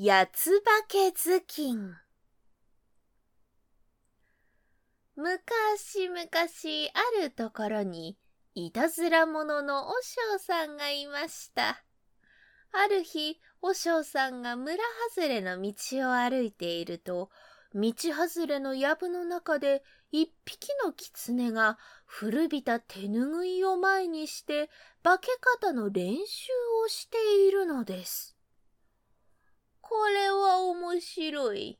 八つ化け頭巾昔々あるところにいたずら者のの和尚さんがいましたある日和尚さんが村外れの道を歩いていると道外れの藪の中で一匹の狐が古びた手ぬぐいを前にして化け方の練習をしているのです。これは面白い。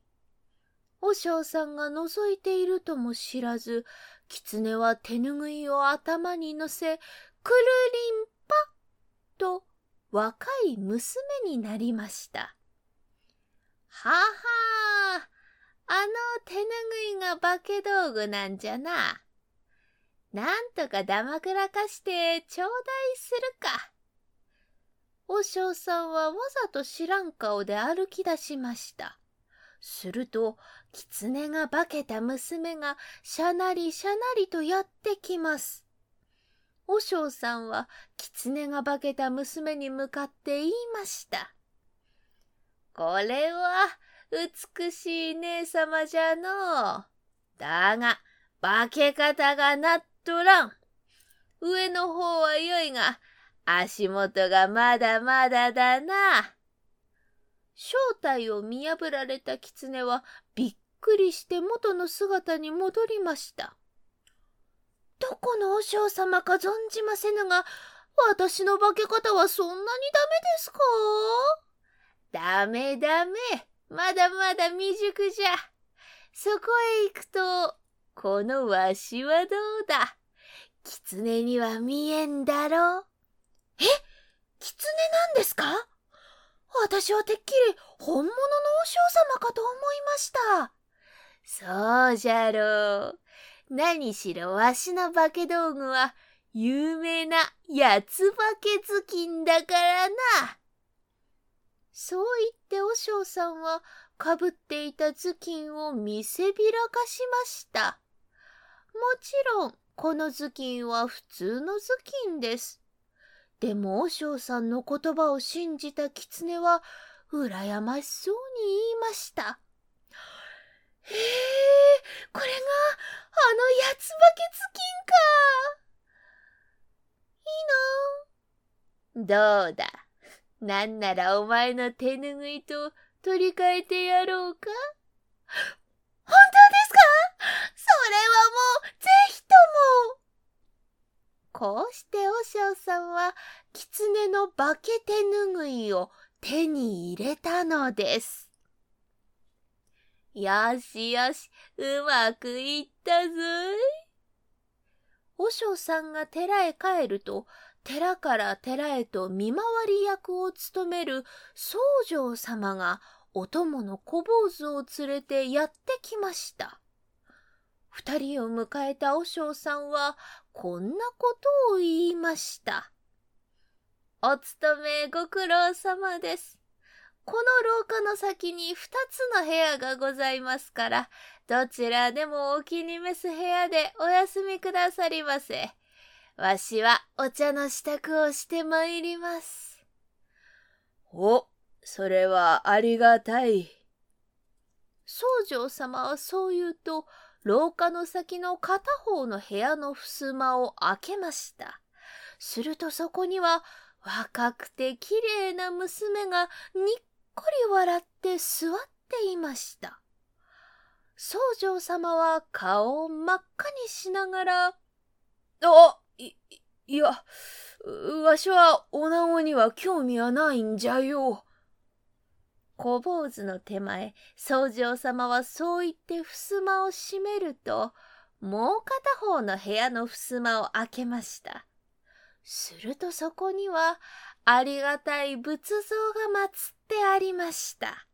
和尚さんが覗いているとも知らず、狐は手ぬぐいを頭に乗せ、くるりんぱと若い娘になりました。ははあの手ぬぐいが化け道具なんじゃな。なんとかだまくらかしてちょうだいするか。和尚さんはわざと知らん顔で歩き出しました。すると、狐が化けた娘がしゃなりしゃなりとやってきます。和尚さんは狐が化けた娘に向かって言いました。これは美しい姉様じゃのう。だが、化け方がなっとらん。上の方はよいが、足元がまだまだだな。正体を見破られた狐はびっくりして元の姿に戻りました。どこの和尚様か存じませぬが、私の化け方はそんなにダメですか？ダメダメ。まだまだ未熟じゃ。そこへ行くと、このわしはどうだ？狐には見えんだろう。え？狐なんですか？私はてっきり本物の和尚様かと思いました。そうじゃろう。何しろわしの化け道具は有名な八つ化け頭巾だからな。そう言って和尚さんはかぶっていた頭巾を見せびらかしました。もちろんこの頭巾は普通の頭巾です。でも和尚さんの言葉を信じた狐は羨ましそうに言いました。へえ、これがあの八つ化け頭巾か。いいな。どうだ？なんならお前の手ぬぐいと取り替えてやろうか？本当ですか？それはもう。こうして和尚さんは狐の化け手ぬぐいを手に入れたのです。よしよし、うまくいったぞい。和尚さんが寺へ帰ると、寺から寺へと見回り役を務める僧正様がお供の小坊主を連れてやってきました。二人を迎えた和尚さんはこんなことを言いました。お勤めご苦労様です。この廊下の先に二つの部屋がございますから、どちらでもお気に召す部屋でお休みくださりませ。わしはお茶の支度をして参ります。お、それはありがたい。僧正様はそう言うと、廊下の先の片方の部屋の襖を開けました。するとそこには若くて綺麗な娘がにっこり笑って座っていました。僧正様は顔を真っ赤にしながら、あ、い、いや、わしは女子には興味はないんじゃよ。小坊主の手前、宗正様はそう言って襖を閉めると、もう片方の部屋の襖を開けました。するとそこには、ありがたい仏像が祀ってありました。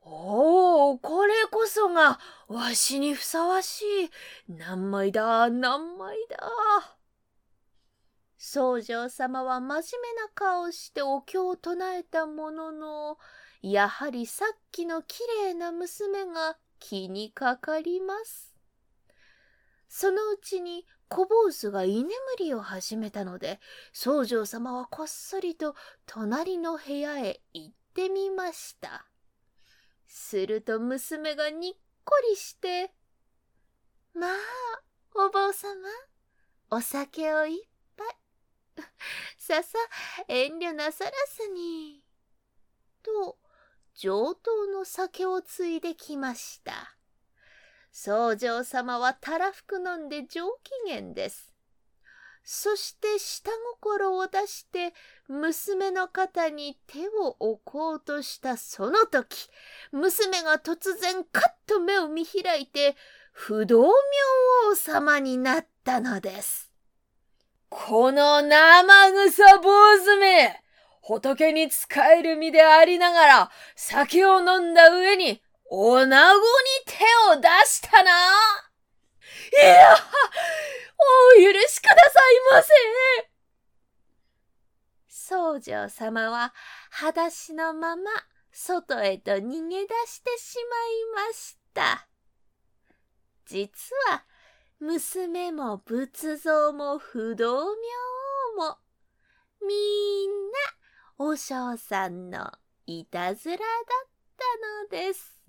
おお、これこそが、わしにふさわしい。何枚だ、何枚だ。僧正様は真面目な顔をしてお経を唱えたものの、やはりさっきのきれいな娘が気にかかります。そのうちに小坊主が居眠りを始めたので、僧正様はこっそりと隣の部屋へ行ってみました。すると娘がにっこりして、まあ、お坊様、お酒をいっぱい。ささ、遠慮なさらずに。と、上等の酒をついできました。僧正様はたらふく飲んで上機嫌です。そして下心を出して娘の肩に手を置こうとしたその時、娘が突然カッと目を見開いて不動明王様になったのです。この生臭坊主め仏に仕える身でありながら酒を飲んだ上におなごに手を出したないやお許しくださいませ僧正様は裸足のまま外へと逃げ出してしまいました。実は娘も仏像も不動明王もみんなお尚さんのいたずらだったのです。